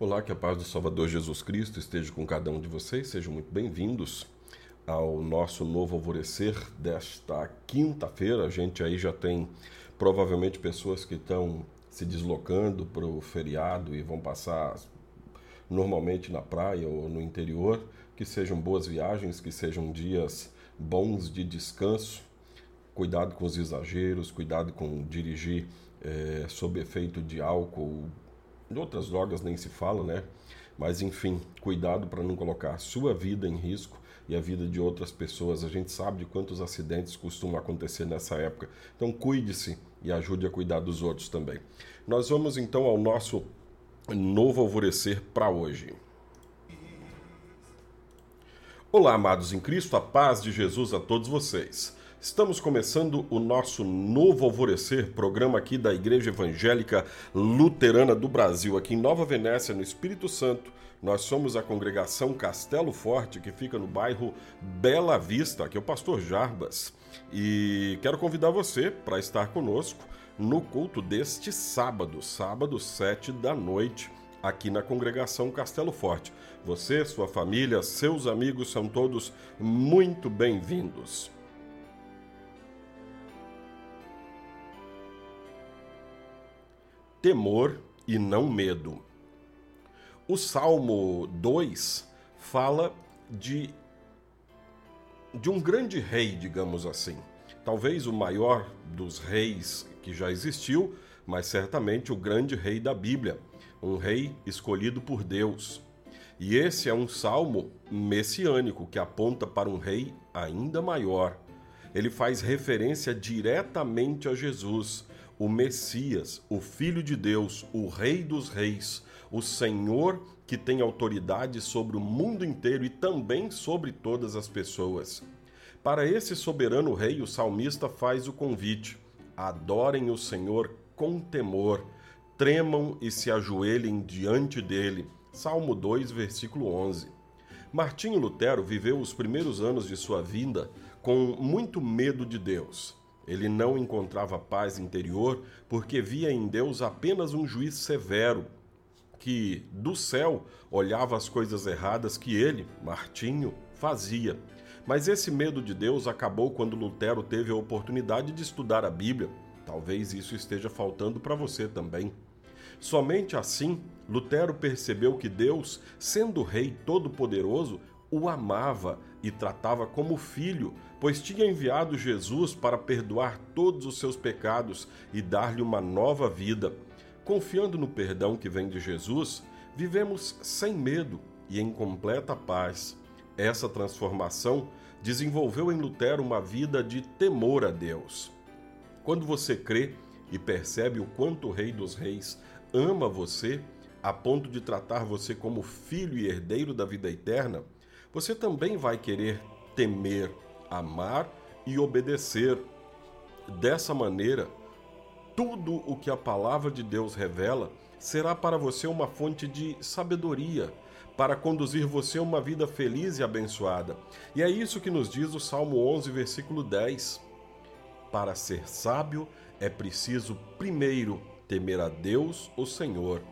Olá, que a paz do Salvador Jesus Cristo esteja com cada um de vocês. Sejam muito bem-vindos ao nosso novo alvorecer desta quinta-feira. A gente aí já tem provavelmente pessoas que estão se deslocando para o feriado e vão passar normalmente na praia ou no interior. Que sejam boas viagens, que sejam dias bons de descanso. Cuidado com os exageros, cuidado com dirigir é, sob efeito de álcool, de outras drogas nem se fala, né? Mas enfim, cuidado para não colocar a sua vida em risco e a vida de outras pessoas. A gente sabe de quantos acidentes costumam acontecer nessa época. Então cuide-se e ajude a cuidar dos outros também. Nós vamos então ao nosso novo alvorecer para hoje. Olá, amados em Cristo, a paz de Jesus a todos vocês. Estamos começando o nosso novo Alvorecer, programa aqui da Igreja Evangélica Luterana do Brasil, aqui em Nova Venécia, no Espírito Santo. Nós somos a congregação Castelo Forte, que fica no bairro Bela Vista, aqui é o pastor Jarbas. E quero convidar você para estar conosco no culto deste sábado, sábado, sete da noite aqui na congregação Castelo Forte. Você, sua família, seus amigos são todos muito bem-vindos. Temor e não medo. O Salmo 2 fala de, de um grande rei, digamos assim. Talvez o maior dos reis que já existiu, mas certamente o grande rei da Bíblia, um rei escolhido por Deus. E esse é um salmo messiânico que aponta para um rei ainda maior. Ele faz referência diretamente a Jesus, o Messias, o Filho de Deus, o Rei dos Reis, o Senhor que tem autoridade sobre o mundo inteiro e também sobre todas as pessoas. Para esse soberano rei, o salmista faz o convite: adorem o Senhor com temor, tremam e se ajoelhem diante dele. Salmo 2, versículo 11. Martinho Lutero viveu os primeiros anos de sua vida com muito medo de Deus. Ele não encontrava paz interior porque via em Deus apenas um juiz severo que do céu olhava as coisas erradas que ele, Martinho, fazia. Mas esse medo de Deus acabou quando Lutero teve a oportunidade de estudar a Bíblia. Talvez isso esteja faltando para você também. Somente assim, Lutero percebeu que Deus, sendo Rei Todo-Poderoso, o amava e tratava como filho, pois tinha enviado Jesus para perdoar todos os seus pecados e dar-lhe uma nova vida. Confiando no perdão que vem de Jesus, vivemos sem medo e em completa paz. Essa transformação desenvolveu em Lutero uma vida de temor a Deus. Quando você crê e percebe o quanto o Rei dos Reis ama você, a ponto de tratar você como filho e herdeiro da vida eterna, você também vai querer temer, amar e obedecer. Dessa maneira, tudo o que a palavra de Deus revela será para você uma fonte de sabedoria, para conduzir você a uma vida feliz e abençoada. E é isso que nos diz o Salmo 11, versículo 10. Para ser sábio é preciso primeiro temer a Deus, o Senhor.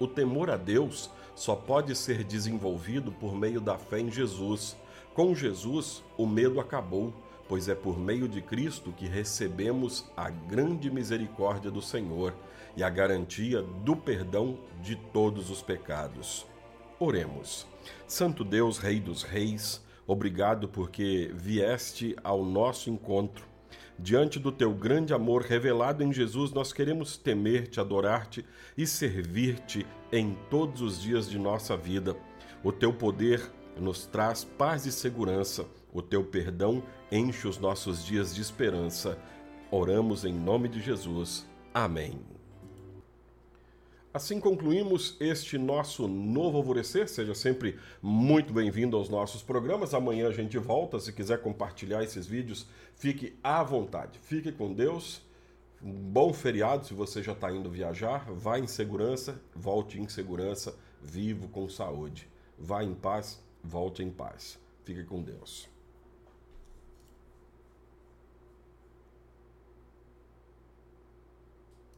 O temor a Deus só pode ser desenvolvido por meio da fé em Jesus. Com Jesus, o medo acabou, pois é por meio de Cristo que recebemos a grande misericórdia do Senhor e a garantia do perdão de todos os pecados. Oremos. Santo Deus, Rei dos Reis, obrigado porque vieste ao nosso encontro Diante do teu grande amor revelado em Jesus, nós queremos temer-te, adorar-te e servir-te em todos os dias de nossa vida. O teu poder nos traz paz e segurança, o teu perdão enche os nossos dias de esperança. Oramos em nome de Jesus. Amém. Assim concluímos este nosso novo alvorecer. Seja sempre muito bem-vindo aos nossos programas. Amanhã a gente volta. Se quiser compartilhar esses vídeos, fique à vontade. Fique com Deus. Um bom feriado se você já está indo viajar. Vá em segurança, volte em segurança, vivo com saúde. Vá em paz, volte em paz. Fique com Deus.